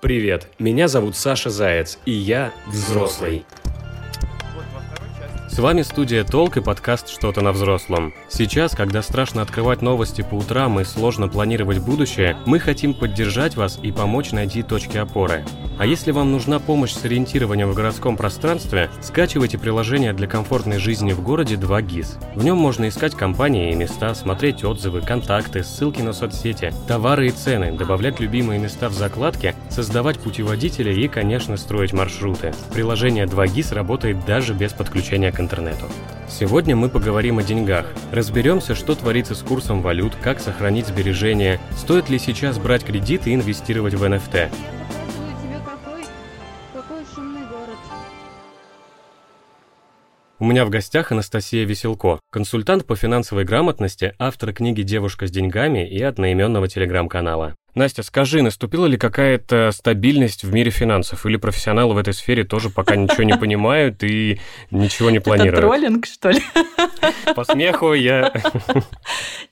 Привет, меня зовут Саша Заяц, и я взрослый. С вами студия «Толк» и подкаст «Что-то на взрослом». Сейчас, когда страшно открывать новости по утрам и сложно планировать будущее, мы хотим поддержать вас и помочь найти точки опоры. А если вам нужна помощь с ориентированием в городском пространстве, скачивайте приложение для комфортной жизни в городе 2GIS. В нем можно искать компании и места, смотреть отзывы, контакты, ссылки на соцсети, товары и цены, добавлять любимые места в закладки, создавать путеводители и, конечно, строить маршруты. Приложение 2GIS работает даже без подключения к интернету. Сегодня мы поговорим о деньгах. Разберемся, что творится с курсом валют, как сохранить сбережения, стоит ли сейчас брать кредит и инвестировать в NFT. У меня в гостях Анастасия Веселко, консультант по финансовой грамотности, автор книги «Девушка с деньгами» и одноименного телеграм-канала. Настя, скажи, наступила ли какая-то стабильность в мире финансов? Или профессионалы в этой сфере тоже пока ничего не понимают и ничего не планируют? Это троллинг, что ли? По смеху я...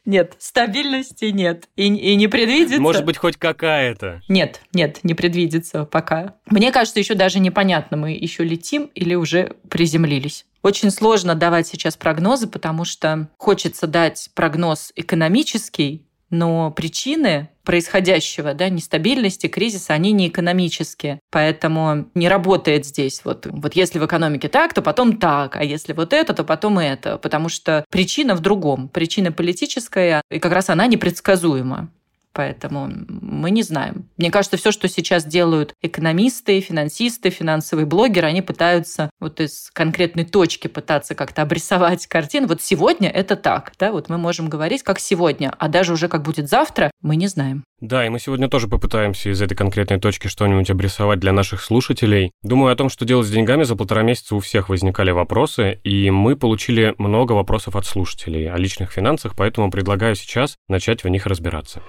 Нет, стабильности нет. И, и не предвидится. Может быть, хоть какая-то? Нет, нет, не предвидится пока. Мне кажется, еще даже непонятно, мы еще летим или уже приземлились. Очень сложно давать сейчас прогнозы, потому что хочется дать прогноз экономический, но причины происходящего, да, нестабильности, кризиса, они не экономические. Поэтому не работает здесь. Вот, вот если в экономике так, то потом так, а если вот это, то потом это. Потому что причина в другом. Причина политическая, и как раз она непредсказуема. Поэтому мы не знаем. Мне кажется, все, что сейчас делают экономисты, финансисты, финансовые блогеры, они пытаются вот из конкретной точки пытаться как-то обрисовать картину. Вот сегодня это так, да, вот мы можем говорить как сегодня, а даже уже как будет завтра, мы не знаем. Да, и мы сегодня тоже попытаемся из этой конкретной точки что-нибудь обрисовать для наших слушателей. Думаю о том, что делать с деньгами за полтора месяца у всех возникали вопросы, и мы получили много вопросов от слушателей о личных финансах, поэтому предлагаю сейчас начать в них разбираться.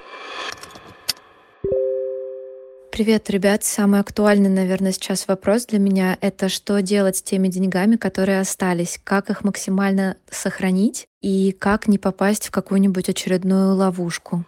Привет, ребят. Самый актуальный, наверное, сейчас вопрос для меня — это что делать с теми деньгами, которые остались, как их максимально сохранить и как не попасть в какую-нибудь очередную ловушку.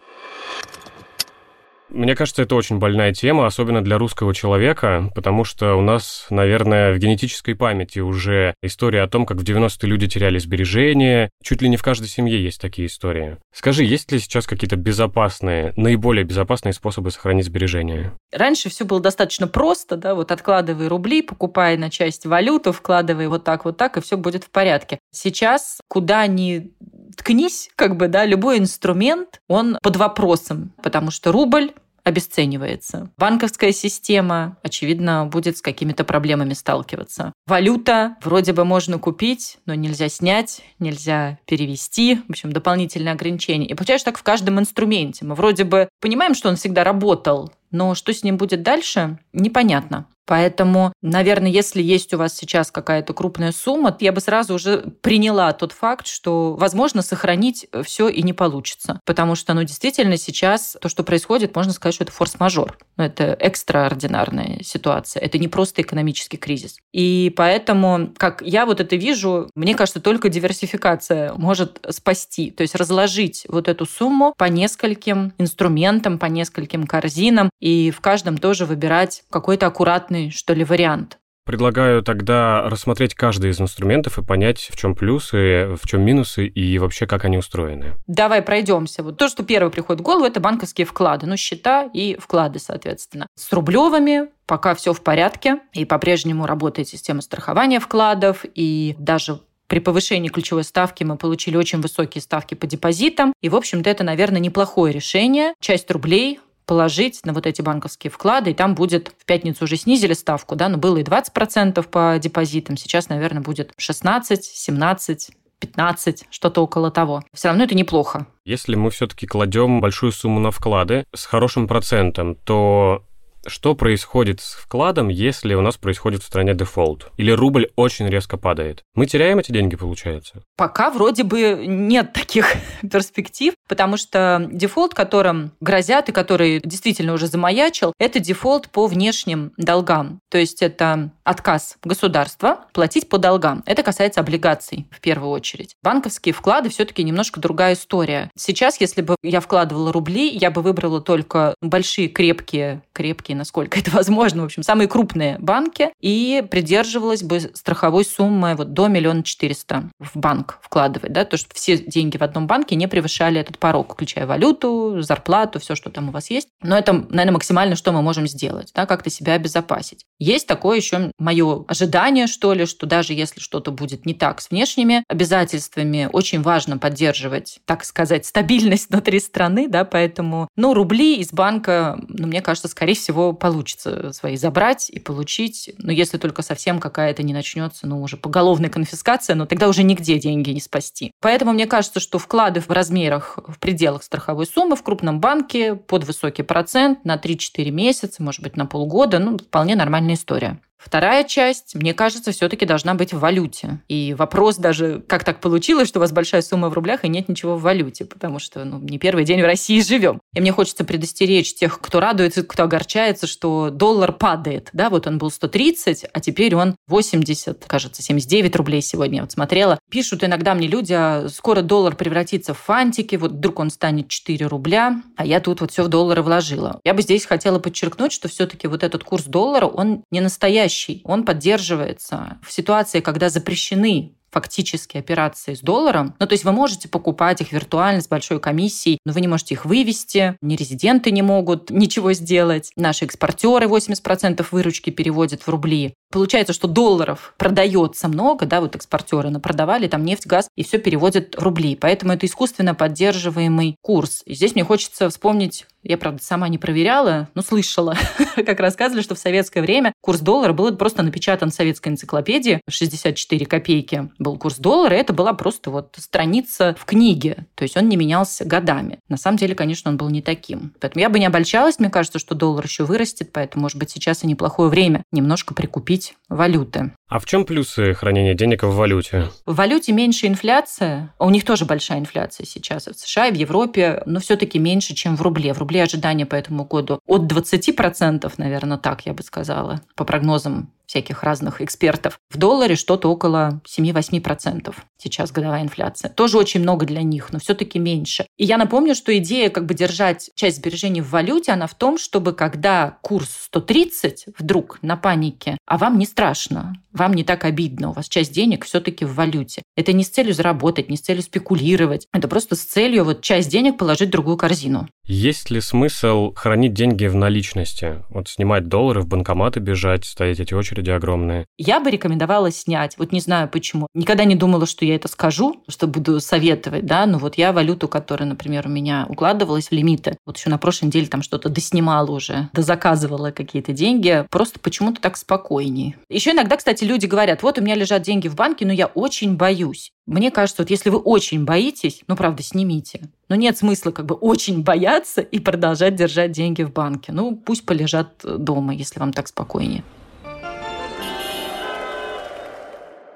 Мне кажется, это очень больная тема, особенно для русского человека, потому что у нас, наверное, в генетической памяти уже история о том, как в 90-е люди теряли сбережения. Чуть ли не в каждой семье есть такие истории. Скажи, есть ли сейчас какие-то безопасные, наиболее безопасные способы сохранить сбережения? Раньше все было достаточно просто, да, вот откладывай рубли, покупай на часть валюту, вкладывай вот так, вот так, и все будет в порядке. Сейчас куда ни ткнись, как бы, да, любой инструмент, он под вопросом, потому что рубль обесценивается. Банковская система, очевидно, будет с какими-то проблемами сталкиваться. Валюта вроде бы можно купить, но нельзя снять, нельзя перевести. В общем, дополнительные ограничения. И получаешь так в каждом инструменте. Мы вроде бы понимаем, что он всегда работал, но что с ним будет дальше, непонятно. Поэтому, наверное, если есть у вас сейчас какая-то крупная сумма, я бы сразу уже приняла тот факт, что, возможно, сохранить все и не получится. Потому что, ну, действительно, сейчас то, что происходит, можно сказать, что это форс-мажор. Ну, это экстраординарная ситуация. Это не просто экономический кризис. И поэтому, как я вот это вижу, мне кажется, только диверсификация может спасти. То есть разложить вот эту сумму по нескольким инструментам, по нескольким корзинам, и в каждом тоже выбирать какой-то аккуратный оптимальный, что ли, вариант. Предлагаю тогда рассмотреть каждый из инструментов и понять, в чем плюсы, в чем минусы и вообще как они устроены. Давай пройдемся. Вот то, что первое приходит в голову, это банковские вклады, ну счета и вклады, соответственно. С рублевыми пока все в порядке, и по-прежнему работает система страхования вкладов, и даже при повышении ключевой ставки мы получили очень высокие ставки по депозитам. И, в общем-то, это, наверное, неплохое решение. Часть рублей положить на вот эти банковские вклады, и там будет, в пятницу уже снизили ставку, да, но было и 20% по депозитам, сейчас, наверное, будет 16, 17, 15, что-то около того. Все равно это неплохо. Если мы все-таки кладем большую сумму на вклады с хорошим процентом, то Что происходит с вкладом, если у нас происходит в стране дефолт? Или рубль очень резко падает? Мы теряем эти деньги, получается? Пока вроде бы нет таких перспектив, потому что дефолт, которым грозят и который действительно уже замаячил, это дефолт по внешним долгам. То есть это отказ государства платить по долгам. Это касается облигаций в первую очередь. Банковские вклады все-таки немножко другая история. Сейчас, если бы я вкладывала рубли, я бы выбрала только большие, крепкие, крепкие, насколько это возможно, в общем, самые крупные банки и придерживалась бы страховой суммы вот до миллиона четыреста в банк вкладывать, да, то, что все деньги в одном банке не превышали этот порог, включая валюту, зарплату, все, что там у вас есть. Но это, наверное, максимально, что мы можем сделать, да, как-то себя обезопасить. Есть такое еще мое ожидание, что ли, что даже если что-то будет не так с внешними обязательствами, очень важно поддерживать, так сказать, стабильность внутри страны, да, поэтому, ну, рубли из банка, ну, мне кажется, скорее всего, получится свои забрать и получить, но если только совсем какая-то не начнется, ну, уже поголовная конфискация, но тогда уже нигде деньги не спасти. Поэтому мне кажется, что вклады в размерах, в пределах страховой суммы в крупном банке под высокий процент на 3-4 месяца, может быть, на полгода, ну, вполне нормальная история. Вторая часть, мне кажется, все-таки должна быть в валюте. И вопрос даже, как так получилось, что у вас большая сумма в рублях и нет ничего в валюте, потому что ну, не первый день в России живем. И мне хочется предостеречь тех, кто радуется, кто огорчается, что доллар падает. Да, вот он был 130, а теперь он 80, кажется, 79 рублей сегодня, я вот смотрела. Пишут иногда мне люди, а скоро доллар превратится в фантики, вот вдруг он станет 4 рубля, а я тут вот все в доллары вложила. Я бы здесь хотела подчеркнуть, что все-таки вот этот курс доллара, он не настоящий настоящий, он поддерживается в ситуации, когда запрещены фактически операции с долларом. Ну, то есть вы можете покупать их виртуально с большой комиссией, но вы не можете их вывести, ни резиденты не могут ничего сделать. Наши экспортеры 80% выручки переводят в рубли. Получается, что долларов продается много, да, вот экспортеры продавали там нефть, газ, и все переводят в рубли. Поэтому это искусственно поддерживаемый курс. И здесь мне хочется вспомнить я, правда, сама не проверяла, но слышала, как рассказывали, что в советское время курс доллара был просто напечатан в советской энциклопедии. 64 копейки был курс доллара, это была просто вот страница в книге. То есть он не менялся годами. На самом деле, конечно, он был не таким. Поэтому я бы не обольщалась. Мне кажется, что доллар еще вырастет, поэтому, может быть, сейчас и неплохое время немножко прикупить валюты. А в чем плюсы хранения денег в валюте? В валюте меньше инфляция. У них тоже большая инфляция сейчас в США, и в Европе, но все-таки меньше, чем в рубле. В рубле ожидания по этому году от 20%, наверное, так я бы сказала, по прогнозам всяких разных экспертов. В долларе что-то около 7-8% сейчас годовая инфляция. Тоже очень много для них, но все-таки меньше. И я напомню, что идея как бы держать часть сбережений в валюте, она в том, чтобы когда курс 130 вдруг на панике, а вам не страшно, вам не так обидно, у вас часть денег все-таки в валюте. Это не с целью заработать, не с целью спекулировать. Это просто с целью вот часть денег положить в другую корзину. Есть ли смысл хранить деньги в наличности? Вот снимать доллары, в банкоматы бежать, стоять эти очереди огромные? Я бы рекомендовала снять. Вот не знаю почему. Никогда не думала, что я это скажу, что буду советовать, да, но вот я валюту, которая, например, у меня укладывалась в лимиты, вот еще на прошлой неделе там что-то доснимала уже, дозаказывала какие-то деньги, просто почему-то так спокойнее. Еще иногда, кстати, люди говорят, вот у меня лежат деньги в банке, но я очень боюсь. Мне кажется, вот если вы очень боитесь, ну, правда, снимите. Но нет смысла как бы очень бояться и продолжать держать деньги в банке. Ну, пусть полежат дома, если вам так спокойнее.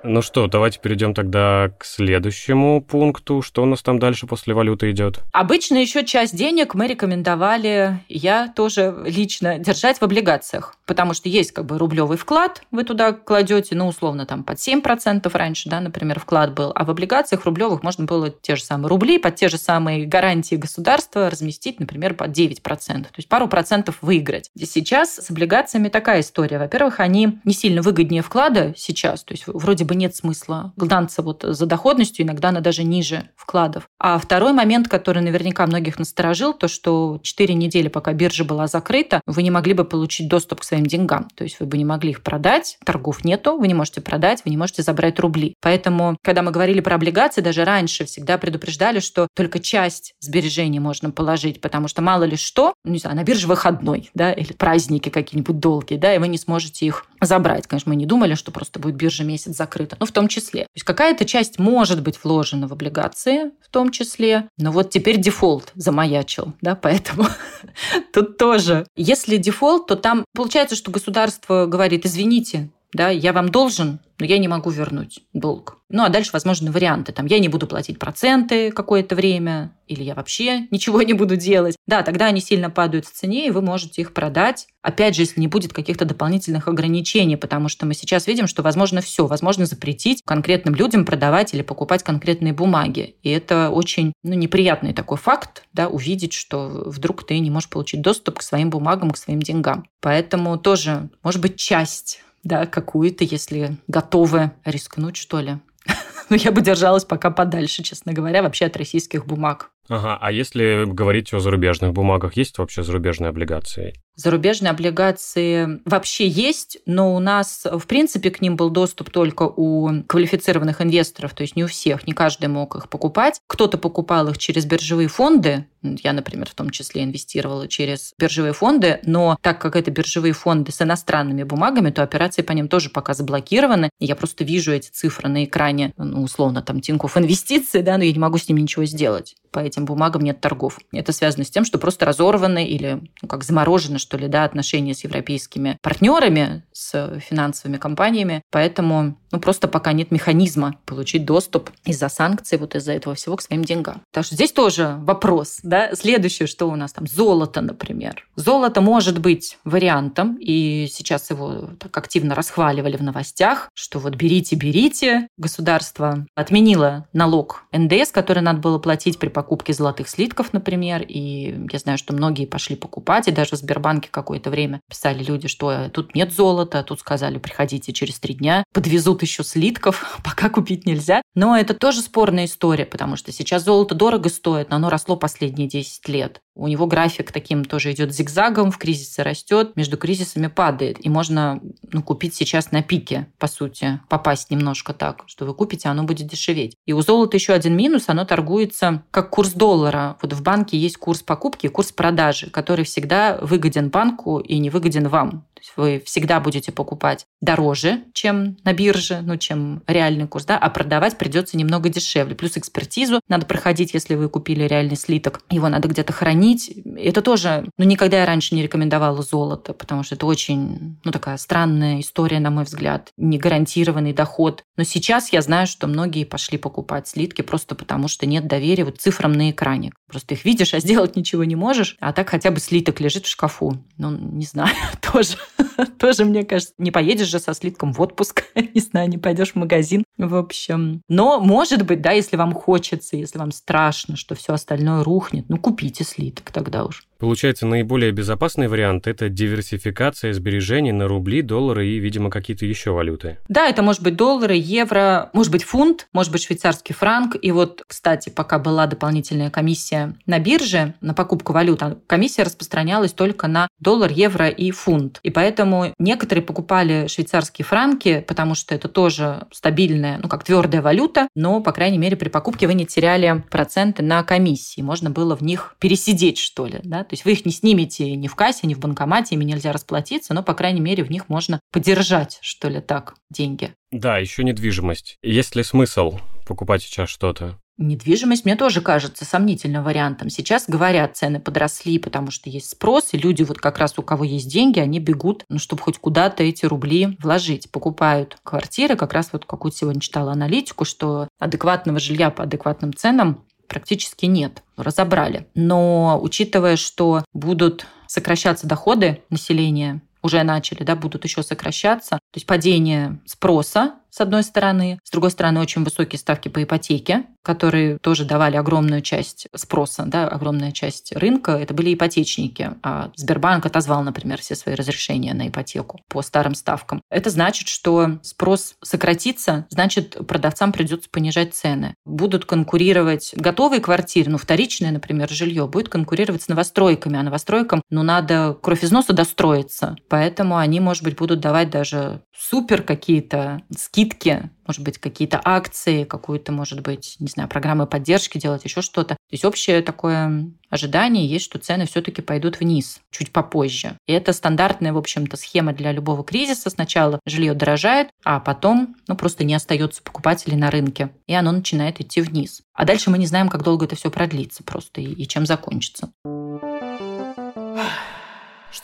Ну что, давайте перейдем тогда к следующему пункту. Что у нас там дальше после валюты идет? Обычно еще часть денег мы рекомендовали, я тоже лично, держать в облигациях. Потому что есть как бы рублевый вклад, вы туда кладете, ну, условно, там под 7% раньше, да, например, вклад был. А в облигациях рублевых можно было те же самые рубли под те же самые гарантии государства разместить, например, под 9%. То есть пару процентов выиграть. И сейчас с облигациями такая история. Во-первых, они не сильно выгоднее вклада сейчас. То есть вроде бы бы нет смысла гнаться вот за доходностью, иногда она даже ниже вкладов. А второй момент, который наверняка многих насторожил, то, что 4 недели, пока биржа была закрыта, вы не могли бы получить доступ к своим деньгам. То есть вы бы не могли их продать, торгов нету, вы не можете продать, вы не можете забрать рубли. Поэтому, когда мы говорили про облигации, даже раньше всегда предупреждали, что только часть сбережений можно положить, потому что мало ли что, ну, не знаю, на бирже выходной, да, или праздники какие-нибудь долгие, да, и вы не сможете их забрать. Конечно, мы не думали, что просто будет биржа месяц закрыта, но в том числе. То есть какая-то часть может быть вложена в облигации в том числе, но вот теперь дефолт замаячил, да, поэтому тут тоже. Если дефолт, то там получается, что государство говорит, извините, да, я вам должен, но я не могу вернуть долг. Ну, а дальше возможны варианты. Там, я не буду платить проценты какое-то время, или я вообще ничего не буду делать. Да, тогда они сильно падают в цене, и вы можете их продать. Опять же, если не будет каких-то дополнительных ограничений, потому что мы сейчас видим, что возможно все. Возможно запретить конкретным людям продавать или покупать конкретные бумаги. И это очень ну, неприятный такой факт, да, увидеть, что вдруг ты не можешь получить доступ к своим бумагам, к своим деньгам. Поэтому тоже, может быть, часть да, какую-то, если готовы рискнуть, что ли. Но я бы держалась пока подальше, честно говоря, вообще от российских бумаг. Ага, а если говорить о зарубежных бумагах, есть вообще зарубежные облигации? Зарубежные облигации вообще есть, но у нас, в принципе, к ним был доступ только у квалифицированных инвесторов, то есть не у всех, не каждый мог их покупать. Кто-то покупал их через биржевые фонды, я, например, в том числе инвестировала через биржевые фонды, но так как это биржевые фонды с иностранными бумагами, то операции по ним тоже пока заблокированы. Я просто вижу эти цифры на экране, ну, условно, там, Тинькофф инвестиции, да, но я не могу с ними ничего сделать. По этим бумагам нет торгов. Это связано с тем, что просто разорваны или ну, как заморожены что ли, да, отношения с европейскими партнерами, с финансовыми компаниями. Поэтому ну, просто пока нет механизма получить доступ из-за санкций, вот из-за этого всего к своим деньгам. Так что здесь тоже вопрос. Да? Следующее, что у нас там? Золото, например. Золото может быть вариантом, и сейчас его так активно расхваливали в новостях, что вот берите, берите. Государство отменило налог НДС, который надо было платить при покупке золотых слитков, например, и я знаю, что многие пошли покупать, и даже в Сбербанке какое-то время писали люди, что тут нет золота, тут сказали, приходите через три дня, подвезут еще слитков, пока купить нельзя. Но это тоже спорная история, потому что сейчас золото дорого стоит, но оно росло последние 10 лет. У него график таким тоже идет зигзагом, в кризисе растет, между кризисами падает. И можно ну, купить сейчас на пике, по сути, попасть немножко так, что вы купите, оно будет дешеветь. И у золота еще один минус, оно торгуется как курс доллара. Вот в банке есть курс покупки курс продажи, который всегда выгоден банку и не выгоден вам вы всегда будете покупать дороже, чем на бирже, ну, чем реальный курс, да, а продавать придется немного дешевле. Плюс экспертизу надо проходить, если вы купили реальный слиток. Его надо где-то хранить. Это тоже, ну, никогда я раньше не рекомендовала золото, потому что это очень, ну, такая странная история, на мой взгляд, не гарантированный доход. Но сейчас я знаю, что многие пошли покупать слитки просто потому, что нет доверия вот цифрам на экране. Просто их видишь, а сделать ничего не можешь, а так хотя бы слиток лежит в шкафу. Ну, не знаю, тоже. Тоже, мне кажется, не поедешь же со слитком в отпуск, не знаю, не пойдешь в магазин, в общем. Но, может быть, да, если вам хочется, если вам страшно, что все остальное рухнет, ну, купите слиток тогда уж. Получается, наиболее безопасный вариант – это диверсификация сбережений на рубли, доллары и, видимо, какие-то еще валюты. Да, это может быть доллары, евро, может быть фунт, может быть швейцарский франк. И вот, кстати, пока была дополнительная комиссия на бирже на покупку валют, а комиссия распространялась только на доллар, евро и фунт. И поэтому некоторые покупали швейцарские франки, потому что это тоже стабильная, ну как твердая валюта, но, по крайней мере, при покупке вы не теряли проценты на комиссии. Можно было в них пересидеть, что ли, да, то есть вы их не снимете ни в кассе, ни в банкомате, ими нельзя расплатиться, но, по крайней мере, в них можно подержать, что ли, так, деньги. Да, еще недвижимость. Есть ли смысл покупать сейчас что-то? Недвижимость мне тоже кажется сомнительным вариантом. Сейчас говорят, цены подросли, потому что есть спрос, и люди вот как раз у кого есть деньги, они бегут, ну, чтобы хоть куда-то эти рубли вложить. Покупают квартиры. Как раз вот какую-то сегодня читала аналитику, что адекватного жилья по адекватным ценам практически нет. Разобрали. Но учитывая, что будут сокращаться доходы населения, уже начали, да, будут еще сокращаться. То есть падение спроса с одной стороны. С другой стороны, очень высокие ставки по ипотеке, которые тоже давали огромную часть спроса, да, огромная часть рынка. Это были ипотечники. А Сбербанк отозвал, например, все свои разрешения на ипотеку по старым ставкам. Это значит, что спрос сократится, значит, продавцам придется понижать цены. Будут конкурировать готовые квартиры, ну, вторичное, например, жилье, будет конкурировать с новостройками, а новостройкам, ну, надо кровь из носа достроиться. Поэтому они, может быть, будут давать даже супер какие-то скидки скидки, может быть, какие-то акции, какую-то, может быть, не знаю, программы поддержки делать, еще что-то. То есть общее такое ожидание есть, что цены все-таки пойдут вниз чуть попозже. И это стандартная, в общем-то, схема для любого кризиса. Сначала жилье дорожает, а потом ну, просто не остается покупателей на рынке, и оно начинает идти вниз. А дальше мы не знаем, как долго это все продлится просто и, и чем закончится.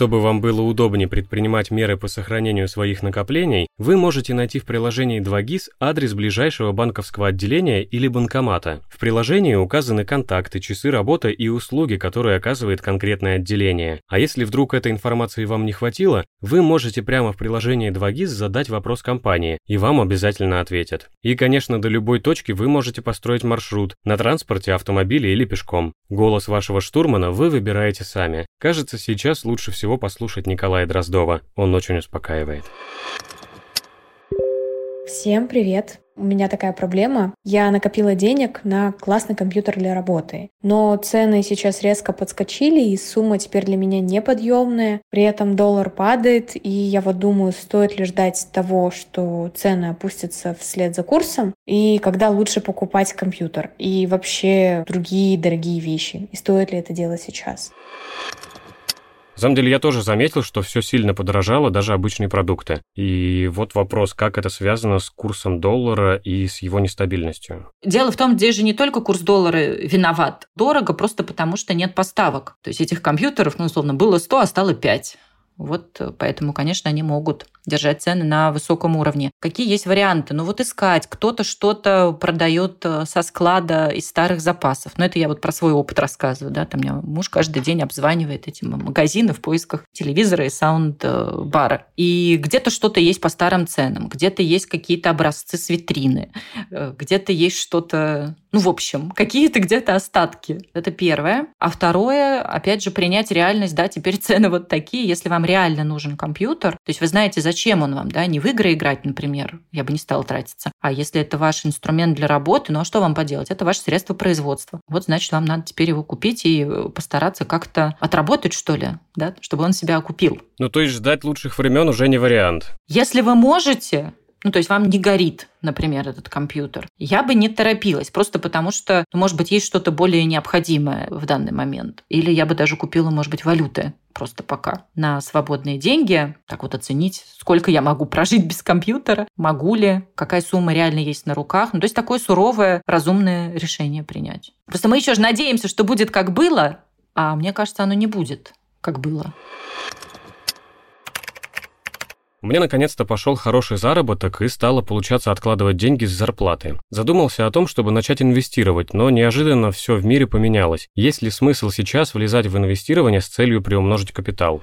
Чтобы вам было удобнее предпринимать меры по сохранению своих накоплений, вы можете найти в приложении 2GIS адрес ближайшего банковского отделения или банкомата. В приложении указаны контакты, часы работы и услуги, которые оказывает конкретное отделение. А если вдруг этой информации вам не хватило, вы можете прямо в приложении 2GIS задать вопрос компании, и вам обязательно ответят. И, конечно, до любой точки вы можете построить маршрут на транспорте, автомобиле или пешком. Голос вашего штурмана вы выбираете сами. Кажется, сейчас лучше всего послушать Николая Дроздова. Он очень успокаивает. Всем привет! У меня такая проблема. Я накопила денег на классный компьютер для работы. Но цены сейчас резко подскочили, и сумма теперь для меня неподъемная. При этом доллар падает, и я вот думаю, стоит ли ждать того, что цены опустятся вслед за курсом, и когда лучше покупать компьютер, и вообще другие дорогие вещи, и стоит ли это делать сейчас. На самом деле я тоже заметил, что все сильно подорожало, даже обычные продукты. И вот вопрос, как это связано с курсом доллара и с его нестабильностью? Дело в том, здесь же не только курс доллара виноват. Дорого просто потому, что нет поставок. То есть этих компьютеров, ну, условно, было 100, а стало 5. Вот э, поэтому, конечно, они могут держать цены на высоком уровне. Какие есть варианты? Ну вот искать. Кто-то что-то продает э, со склада из старых запасов. Но это я вот про свой опыт рассказываю. Да? Там меня муж каждый день обзванивает эти магазины в поисках телевизора и саунд-бара. И где-то что-то есть по старым ценам, где-то есть какие-то образцы с витрины, э, где-то есть что-то ну, в общем, какие-то где-то остатки. Это первое. А второе, опять же, принять реальность, да, теперь цены вот такие, если вам реально нужен компьютер, то есть вы знаете, зачем он вам, да, не в игры играть, например, я бы не стала тратиться, а если это ваш инструмент для работы, ну а что вам поделать? Это ваше средство производства. Вот, значит, вам надо теперь его купить и постараться как-то отработать, что ли, да, чтобы он себя окупил. Ну, то есть ждать лучших времен уже не вариант. Если вы можете, ну, то есть вам не горит, например, этот компьютер, я бы не торопилась, просто потому что, ну, может быть, есть что-то более необходимое в данный момент. Или я бы даже купила, может быть, валюты просто пока на свободные деньги, так вот оценить, сколько я могу прожить без компьютера, могу ли, какая сумма реально есть на руках. Ну, то есть такое суровое, разумное решение принять. Просто мы еще же надеемся, что будет как было, а мне кажется, оно не будет как было. Меня наконец-то пошел хороший заработок и стало получаться откладывать деньги с зарплаты. Задумался о том, чтобы начать инвестировать, но неожиданно все в мире поменялось. Есть ли смысл сейчас влезать в инвестирование с целью приумножить капитал?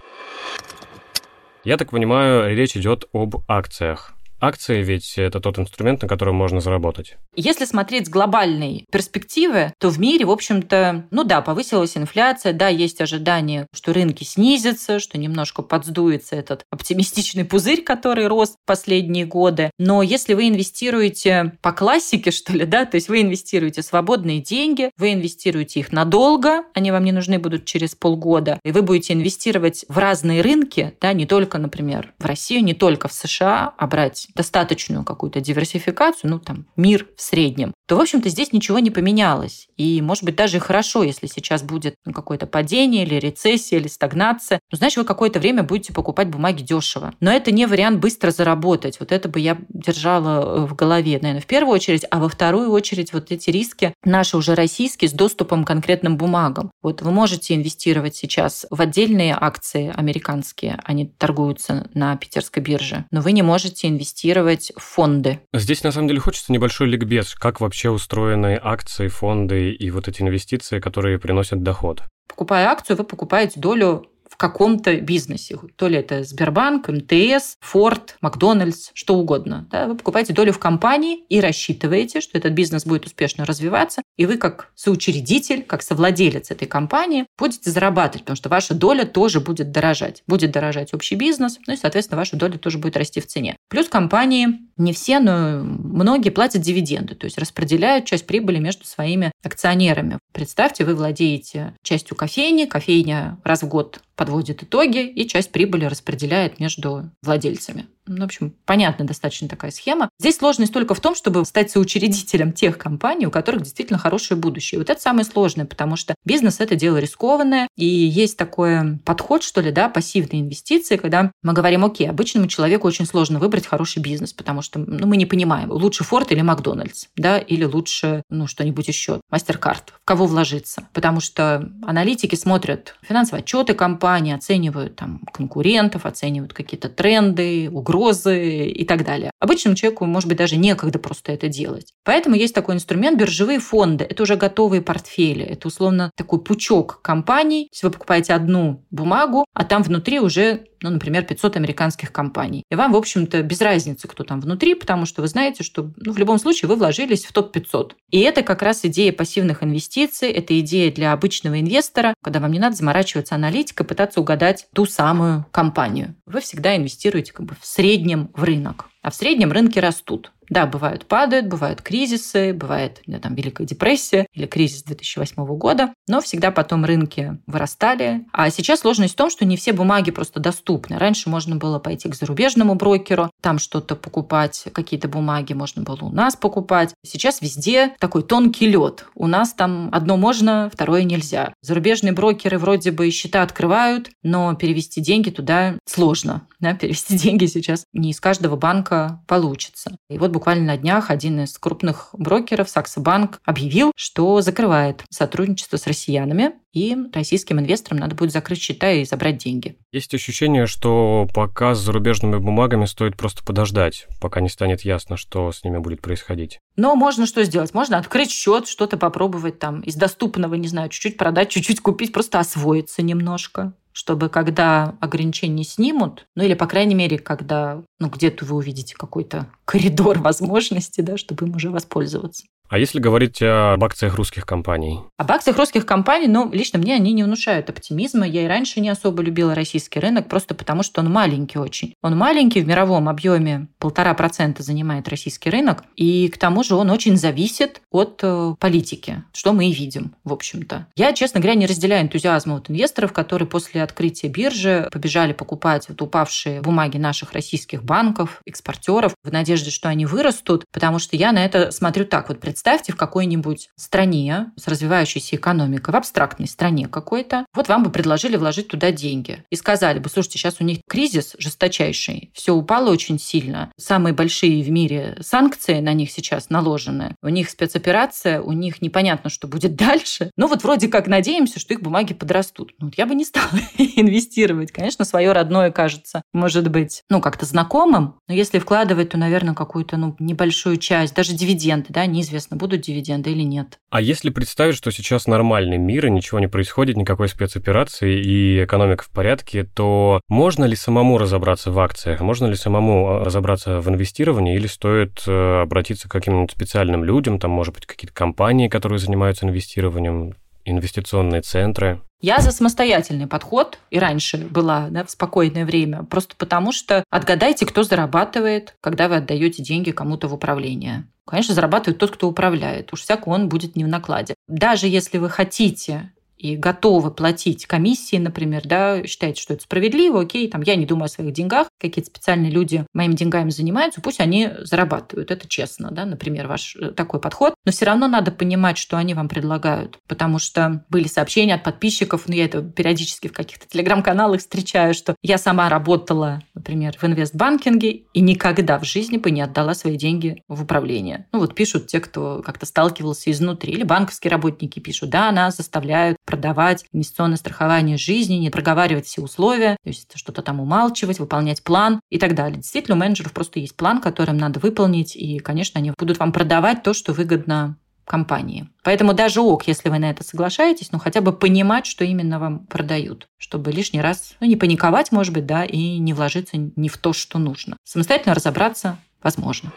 Я так понимаю, речь идет об акциях. Акции ведь это тот инструмент, на котором можно заработать. Если смотреть с глобальной перспективы, то в мире, в общем-то, ну да, повысилась инфляция, да, есть ожидание, что рынки снизятся, что немножко подсдуется этот оптимистичный пузырь, который рос последние годы. Но если вы инвестируете по классике, что ли, да, то есть вы инвестируете свободные деньги, вы инвестируете их надолго, они вам не нужны будут через полгода, и вы будете инвестировать в разные рынки, да, не только, например, в Россию, не только в США, а брать достаточную какую-то диверсификацию, ну там мир в среднем, то, в общем-то, здесь ничего не поменялось. И, может быть, даже хорошо, если сейчас будет какое-то падение или рецессия, или стагнация. Ну, значит, вы какое-то время будете покупать бумаги дешево. Но это не вариант быстро заработать. Вот это бы я держала э, в голове, наверное, в первую очередь, а во вторую очередь вот эти риски наши уже российские с доступом к конкретным бумагам. Вот вы можете инвестировать сейчас в отдельные акции американские, они торгуются на питерской бирже, но вы не можете инвестировать в фонды. Здесь на самом деле хочется небольшой ликбез, как вообще устроены акции, фонды и вот эти инвестиции, которые приносят доход. Покупая акцию, вы покупаете долю в каком-то бизнесе. То ли это Сбербанк, МТС, Форд, Макдональдс, что угодно. Да? Вы покупаете долю в компании и рассчитываете, что этот бизнес будет успешно развиваться, и вы как соучредитель, как совладелец этой компании будете зарабатывать, потому что ваша доля тоже будет дорожать. Будет дорожать общий бизнес, ну и, соответственно, ваша доля тоже будет расти в цене. Плюс компании, не все, но многие платят дивиденды, то есть распределяют часть прибыли между своими акционерами. Представьте, вы владеете частью кофейни, кофейня раз в год подводит итоги и часть прибыли распределяет между владельцами. Ну, в общем, понятная достаточно такая схема. Здесь сложность только в том, чтобы стать соучредителем тех компаний, у которых действительно хорошее будущее. Вот это самое сложное, потому что бизнес – это дело рискованное, и есть такой подход, что ли, да, пассивные инвестиции, когда мы говорим, окей, обычному человеку очень сложно выбрать хороший бизнес, потому что ну, мы не понимаем, лучше Форд или Макдональдс, да, или лучше, ну, что-нибудь еще, Мастеркард, в кого вложиться. Потому что аналитики смотрят финансовые отчеты компании, оценивают там конкурентов, оценивают какие-то тренды, угрозы, угрозы и так далее. Обычному человеку, может быть, даже некогда просто это делать. Поэтому есть такой инструмент биржевые фонды. Это уже готовые портфели. Это условно такой пучок компаний. То есть вы покупаете одну бумагу, а там внутри уже ну, например, 500 американских компаний. И вам, в общем-то, без разницы, кто там внутри, потому что вы знаете, что ну, в любом случае вы вложились в топ-500. И это как раз идея пассивных инвестиций, это идея для обычного инвестора, когда вам не надо заморачиваться аналитикой, пытаться угадать ту самую компанию. Вы всегда инвестируете как бы в среднем в рынок. А в среднем рынки растут. Да, бывают падают, бывают кризисы, бывает да, там Великая депрессия или кризис 2008 года, но всегда потом рынки вырастали. А сейчас сложность в том, что не все бумаги просто доступны. Раньше можно было пойти к зарубежному брокеру, там что-то покупать, какие-то бумаги можно было у нас покупать. Сейчас везде такой тонкий лед. У нас там одно можно, второе нельзя. Зарубежные брокеры вроде бы счета открывают, но перевести деньги туда сложно. Да? Перевести деньги сейчас не из каждого банка получится. И вот буквально на днях один из крупных брокеров, Сакса Банк, объявил, что закрывает сотрудничество с россиянами, и российским инвесторам надо будет закрыть счета и забрать деньги. Есть ощущение, что пока с зарубежными бумагами стоит просто подождать, пока не станет ясно, что с ними будет происходить. Но можно что сделать? Можно открыть счет, что-то попробовать там из доступного, не знаю, чуть-чуть продать, чуть-чуть купить, просто освоиться немножко чтобы когда ограничения снимут, ну или, по крайней мере, когда ну, где-то вы увидите какой-то коридор возможностей, да, чтобы им уже воспользоваться. А если говорить об акциях русских компаний? Об акциях русских компаний, ну, лично мне они не внушают оптимизма. Я и раньше не особо любила российский рынок, просто потому что он маленький очень. Он маленький, в мировом объеме полтора процента занимает российский рынок, и к тому же он очень зависит от э, политики, что мы и видим, в общем-то. Я, честно говоря, не разделяю энтузиазм вот инвесторов, которые после открытия биржи побежали покупать вот упавшие бумаги наших российских банков, экспортеров, в надежде, что они вырастут, потому что я на это смотрю так. Вот представьте в какой-нибудь стране с развивающейся экономикой, в абстрактной стране какой-то, вот вам бы предложили вложить туда деньги. И сказали бы, слушайте, сейчас у них кризис жесточайший, все упало очень сильно, самые большие в мире санкции на них сейчас наложены, у них спецоперация, у них непонятно, что будет дальше. Ну вот вроде как надеемся, что их бумаги подрастут. Ну, я бы не стала инвестировать. Конечно, свое родное кажется, может быть, ну, как-то знакомым, но если вкладывать, то, наверное, какую-то, ну, небольшую часть, даже дивиденды, да, неизвестно, неизвестно, будут дивиденды или нет. А если представить, что сейчас нормальный мир и ничего не происходит, никакой спецоперации и экономика в порядке, то можно ли самому разобраться в акциях? Можно ли самому а, разобраться в инвестировании или стоит э, обратиться к каким-нибудь специальным людям, там, может быть, какие-то компании, которые занимаются инвестированием, инвестиционные центры? Я за самостоятельный подход, и раньше была да, в спокойное время, просто потому что отгадайте, кто зарабатывает, когда вы отдаете деньги кому-то в управление. Конечно, зарабатывает тот, кто управляет. Уж всяко он будет не в накладе. Даже если вы хотите и готовы платить комиссии, например, да, считаете, что это справедливо, окей, там, я не думаю о своих деньгах, какие-то специальные люди моими деньгами занимаются, пусть они зарабатывают, это честно, да, например, ваш э, такой подход, но все равно надо понимать, что они вам предлагают, потому что были сообщения от подписчиков, ну, я это периодически в каких-то телеграм-каналах встречаю, что я сама работала, например, в инвестбанкинге и никогда в жизни бы не отдала свои деньги в управление. Ну, вот пишут те, кто как-то сталкивался изнутри, или банковские работники пишут, да, нас заставляют продавать инвестиционное страхование жизни, не проговаривать все условия, то есть что-то там умалчивать, выполнять план и так далее. Действительно, у менеджеров просто есть план, который им надо выполнить, и, конечно, они будут вам продавать то, что выгодно компании. Поэтому даже ок, если вы на это соглашаетесь, ну хотя бы понимать, что именно вам продают, чтобы лишний раз ну, не паниковать, может быть, да, и не вложиться не в то, что нужно. Самостоятельно разобраться возможно.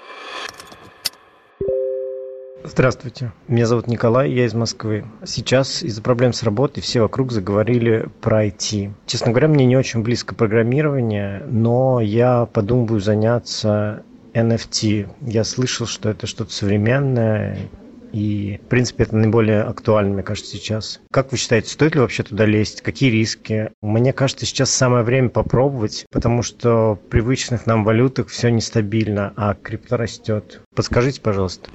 Здравствуйте, меня зовут Николай, я из Москвы. Сейчас из-за проблем с работой все вокруг заговорили про IT. Честно говоря, мне не очень близко программирование, но я подумываю заняться NFT. Я слышал, что это что-то современное, И, в принципе, это наиболее актуально, мне кажется, сейчас. Как вы считаете, стоит ли вообще туда лезть? Какие риски? Мне кажется, сейчас самое время попробовать, потому что в привычных нам валютах все нестабильно, а крипто растет. Подскажите, пожалуйста.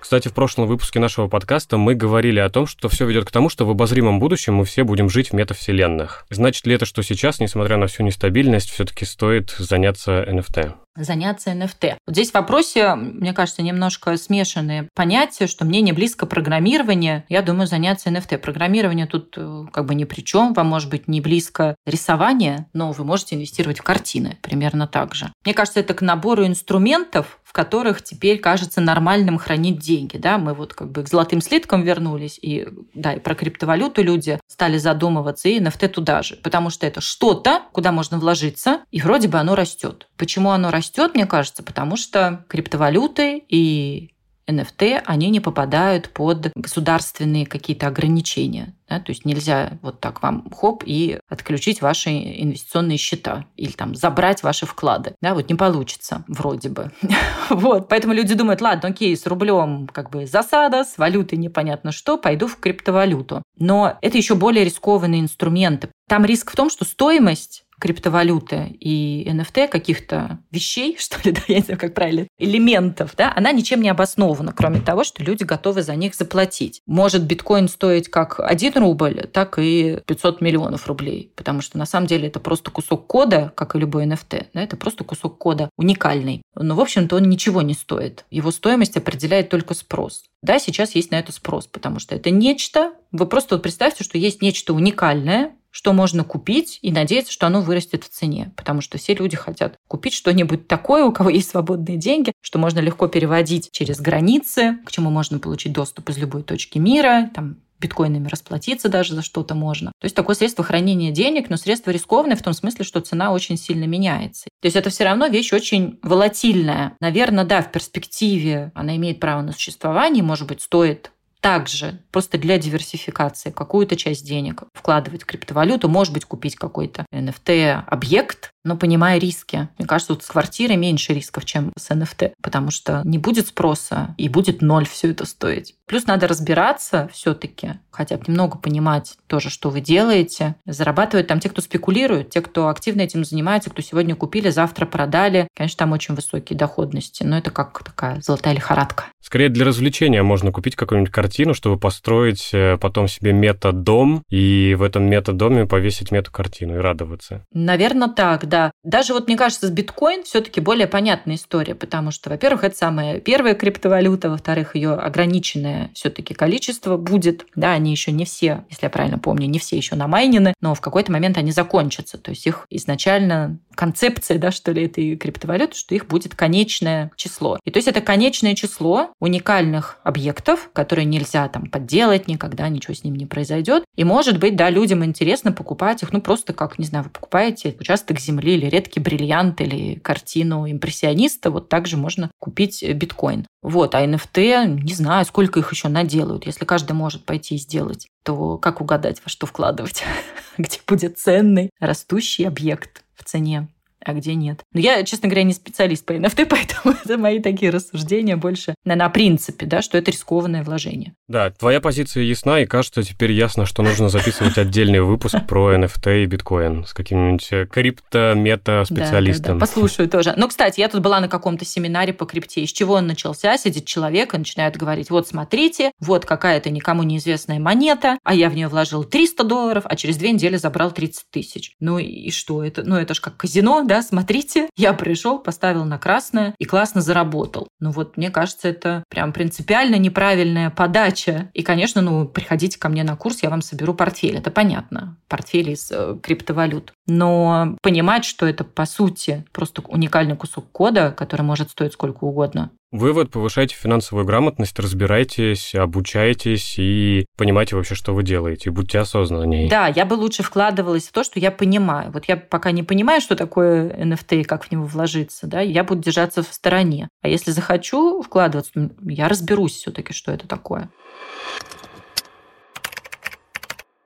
Кстати, в прошлом выпуске нашего подкаста мы говорили о том, что все ведет к тому, что в обозримом будущем мы все будем жить в метавселенных. Значит ли это, что сейчас, несмотря на всю нестабильность, все-таки стоит заняться NFT? Заняться NFT. Вот здесь в вопросе, мне кажется, немножко смешанные понятия, что мне не близко программирование, я думаю, заняться NFT. Программирование тут э, как бы ни при чем, вам может быть не близко рисование, но вы можете инвестировать в картины, примерно так же. Мне кажется, это к набору инструментов, в которых теперь кажется нормальным хранить деньги. Да? Мы вот как бы к золотым слиткам вернулись, и, да, и про криптовалюту люди стали задумываться, и NFT туда же, потому что это что-то, куда можно вложиться, и вроде бы оно растет. Почему оно растет, мне кажется, потому что криптовалюты и NFT, они не попадают под государственные какие-то ограничения. Да? То есть нельзя вот так вам хоп и отключить ваши инвестиционные счета или там забрать ваши вклады. Да, вот не получится вроде бы. вот, поэтому люди думают, ладно, окей, с рублем как бы засада, с валютой непонятно что, пойду в криптовалюту. Но это еще более рискованные инструменты. Там риск в том, что стоимость криптовалюты и NFT каких-то вещей, что ли, да, я не знаю, как правильно, элементов, да, она ничем не обоснована, кроме того, что люди готовы за них заплатить. Может биткоин стоить как 1 рубль, так и 500 миллионов рублей, потому что на самом деле это просто кусок кода, как и любой NFT, да, это просто кусок кода уникальный. Но, в общем-то, он ничего не стоит. Его стоимость определяет только спрос. Да, сейчас есть на это спрос, потому что это нечто, вы просто вот представьте, что есть нечто уникальное, что можно купить и надеяться, что оно вырастет в цене. Потому что все люди хотят купить что-нибудь такое, у кого есть свободные деньги, что можно легко переводить через границы, к чему можно получить доступ из любой точки мира, там, биткоинами расплатиться даже за что-то можно. То есть такое средство хранения денег, но средство рискованное в том смысле, что цена очень сильно меняется. То есть это все равно вещь очень волатильная. Наверное, да, в перспективе она имеет право на существование, может быть, стоит также просто для диверсификации какую-то часть денег вкладывать в криптовалюту, может быть, купить какой-то NFT-объект, но понимая риски. Мне кажется, вот с квартирой меньше рисков, чем с NFT, потому что не будет спроса и будет ноль все это стоить. Плюс надо разбираться все-таки, хотя бы немного понимать тоже, что вы делаете. Зарабатывают там те, кто спекулирует, те, кто активно этим занимается, кто сегодня купили, завтра продали. Конечно, там очень высокие доходности, но это как такая золотая лихорадка. Скорее для развлечения можно купить какую-нибудь картину, чтобы построить э, потом себе метадом и в этом метадоме повесить метакартину и радоваться. Наверное, так, да. Даже вот, мне кажется, с биткоин все-таки более понятная история, потому что, во-первых, это самая первая криптовалюта, во-вторых, ее ограниченное все-таки количество будет. Да, они еще не все, если я правильно помню, не все еще намайнены, но в какой-то момент они закончатся. То есть их изначально концепция, да, что ли, этой криптовалюты, что их будет конечное число. И то есть это конечное число уникальных объектов, которые нельзя там подделать никогда, ничего с ним не произойдет. И может быть, да, людям интересно покупать их, ну просто как, не знаю, вы покупаете участок земли или редкий бриллиант или картину импрессиониста, вот также можно купить биткоин. Вот, а NFT, не знаю, сколько их еще наделают. Если каждый может пойти и сделать, то как угадать, во что вкладывать? Где будет ценный растущий объект в цене? А где нет. Но я, честно говоря, не специалист по NFT, поэтому это мои такие рассуждения больше на, на принципе, да, что это рискованное вложение. Да, твоя позиция ясна, и кажется, теперь ясно, что нужно записывать отдельный выпуск про NFT и биткоин с каким-нибудь э, крипто-мета-специалистом. Да, да, да. Послушаю тоже. Но, кстати, я тут была на каком-то семинаре по крипте. Из чего он начался? Сидит человек и начинает говорить, вот смотрите, вот какая-то никому неизвестная монета, а я в нее вложил 300 долларов, а через две недели забрал 30 тысяч. Ну и что? Это, ну это ж как казино, да, смотрите, я пришел, поставил на красное и классно заработал. Ну вот, мне кажется, это прям принципиально неправильная подача. И, конечно, ну, приходите ко мне на курс, я вам соберу портфель. Это понятно. Портфель из э, криптовалют. Но понимать, что это, по сути, просто уникальный кусок кода, который может стоить сколько угодно, Вывод, повышайте финансовую грамотность, разбирайтесь, обучайтесь и понимайте вообще, что вы делаете, будьте осознаннее. Да, я бы лучше вкладывалась в то, что я понимаю. Вот я пока не понимаю, что такое NFT и как в него вложиться, да, я буду держаться в стороне. А если захочу вкладываться, я разберусь все таки что это такое.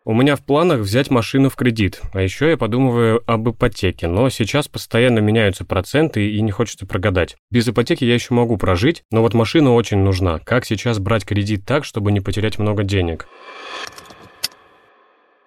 У меня в планах взять машину в кредит, а еще я подумываю об ипотеке, но сейчас постоянно меняются проценты и не хочется прогадать. Без ипотеки я еще могу прожить, но вот машина очень нужна. Как сейчас брать кредит так, чтобы не потерять много денег?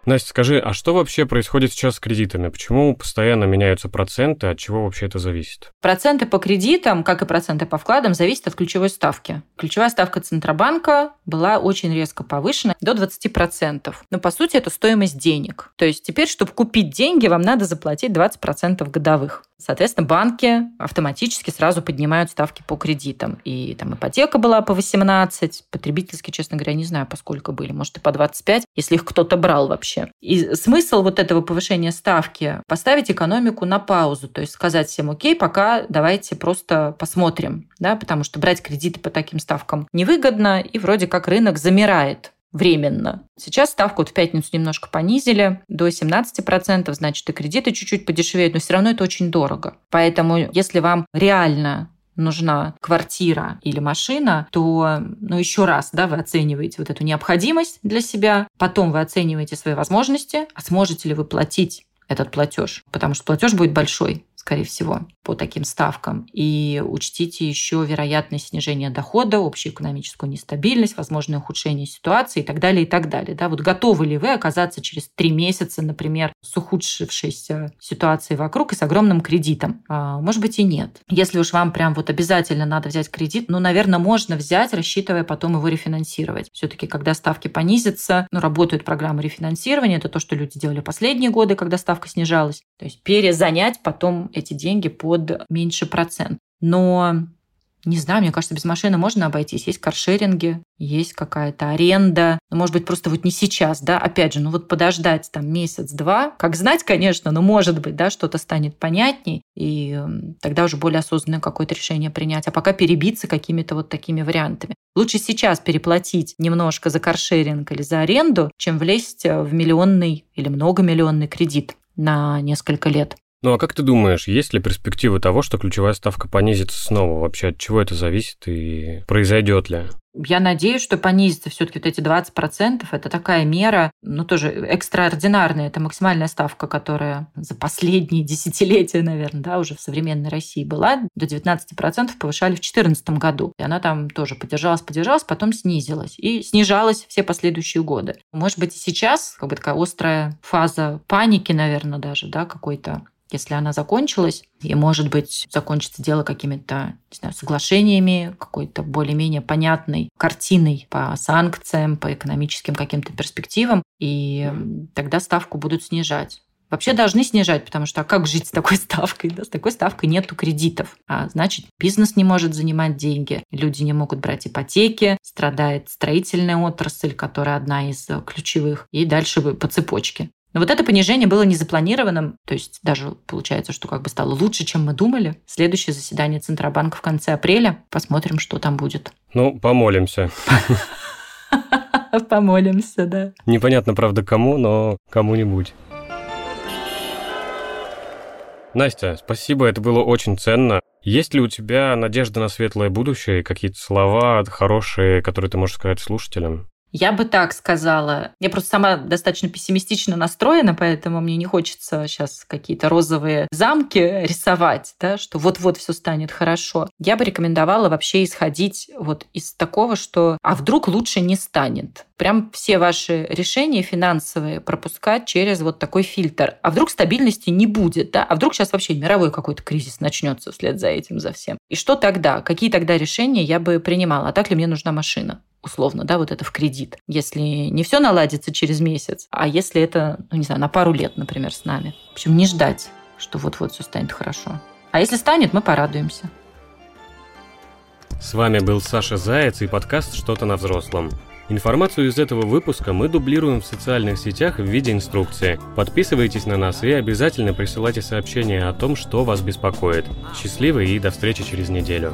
Настя, скажи, а что вообще происходит сейчас с кредитами? Почему постоянно меняются проценты? От чего вообще это зависит? Проценты по кредитам, как и проценты по вкладам, зависят от ключевой ставки. Ключевая ставка Центробанка была очень резко повышена до 20%. Но, по сути, это стоимость денег. То есть теперь, чтобы купить деньги, вам надо заплатить 20% годовых. Соответственно, банки автоматически сразу поднимают ставки по кредитам. И там ипотека была по 18, потребительские, честно говоря, не знаю, по сколько были, может, и по 25, если их кто-то брал вообще. И смысл вот этого повышения ставки – поставить экономику на паузу, то есть сказать всем, окей, пока давайте просто посмотрим, да, потому что брать кредиты по таким ставкам невыгодно, и вроде как рынок замирает временно. Сейчас ставку вот в пятницу немножко понизили до 17%, значит, и кредиты чуть-чуть подешевеют, но все равно это очень дорого. Поэтому, если вам реально нужна квартира или машина, то, ну, еще раз, да, вы оцениваете вот эту необходимость для себя, потом вы оцениваете свои возможности, а сможете ли вы платить этот платеж, потому что платеж будет большой скорее всего, по таким ставкам. И учтите еще вероятность снижения дохода, общую экономическую нестабильность, возможное ухудшение ситуации и так далее, и так далее. Да, вот готовы ли вы оказаться через три месяца, например, с ухудшившейся ситуацией вокруг и с огромным кредитом? А, может быть и нет. Если уж вам прям вот обязательно надо взять кредит, ну, наверное, можно взять, рассчитывая потом его рефинансировать. Все-таки, когда ставки понизятся, ну, работают программы рефинансирования, это то, что люди делали последние годы, когда ставка снижалась. То есть перезанять потом эти деньги под меньше процент. Но не знаю, мне кажется, без машины можно обойтись. Есть каршеринги, есть какая-то аренда. Ну, может быть, просто вот не сейчас, да, опять же, ну вот подождать там месяц-два. Как знать, конечно, но может быть, да, что-то станет понятней, и тогда уже более осознанное какое-то решение принять. А пока перебиться какими-то вот такими вариантами. Лучше сейчас переплатить немножко за каршеринг или за аренду, чем влезть в миллионный или многомиллионный кредит на несколько лет. Ну а как ты думаешь, есть ли перспективы того, что ключевая ставка понизится снова? Вообще от чего это зависит и произойдет ли? Я надеюсь, что понизится все-таки вот эти 20%. Это такая мера, ну, тоже экстраординарная. Это максимальная ставка, которая за последние десятилетия, наверное, да, уже в современной России была. До 19% повышали в 2014 году. И она там тоже поддержалась, поддержалась, потом снизилась. И снижалась все последующие годы. Может быть, сейчас как бы такая острая фаза паники, наверное, даже, да, какой-то если она закончилась, и, может быть, закончится дело какими-то, не знаю, соглашениями, какой-то более-менее понятной картиной по санкциям, по экономическим каким-то перспективам, и тогда ставку будут снижать. Вообще должны снижать, потому что а как жить с такой ставкой? Да? С такой ставкой нету кредитов. А значит, бизнес не может занимать деньги, люди не могут брать ипотеки, страдает строительная отрасль, которая одна из ключевых, и дальше по цепочке. Но вот это понижение было незапланированным, то есть даже получается, что как бы стало лучше, чем мы думали. Следующее заседание Центробанка в конце апреля. Посмотрим, что там будет. Ну, помолимся. Помолимся, да. Непонятно, правда, кому, но кому-нибудь. Настя, спасибо, это было очень ценно. Есть ли у тебя надежда на светлое будущее, какие-то слова хорошие, которые ты можешь сказать слушателям? Я бы так сказала. Я просто сама достаточно пессимистично настроена, поэтому мне не хочется сейчас какие-то розовые замки рисовать, да, что вот-вот все станет хорошо. Я бы рекомендовала вообще исходить вот из такого, что а вдруг лучше не станет. Прям все ваши решения финансовые пропускать через вот такой фильтр. А вдруг стабильности не будет, да? А вдруг сейчас вообще мировой какой-то кризис начнется вслед за этим, за всем. И что тогда? Какие тогда решения я бы принимала? А так ли мне нужна машина? Условно, да, вот это в кредит. Если не все наладится через месяц, а если это, ну не знаю, на пару лет, например, с нами. В общем, не ждать, что вот-вот все станет хорошо. А если станет, мы порадуемся. С вами был Саша Заяц и подкаст «Что-то на взрослом». Информацию из этого выпуска мы дублируем в социальных сетях в виде инструкции. Подписывайтесь на нас и обязательно присылайте сообщения о том, что вас беспокоит. Счастливо и до встречи через неделю.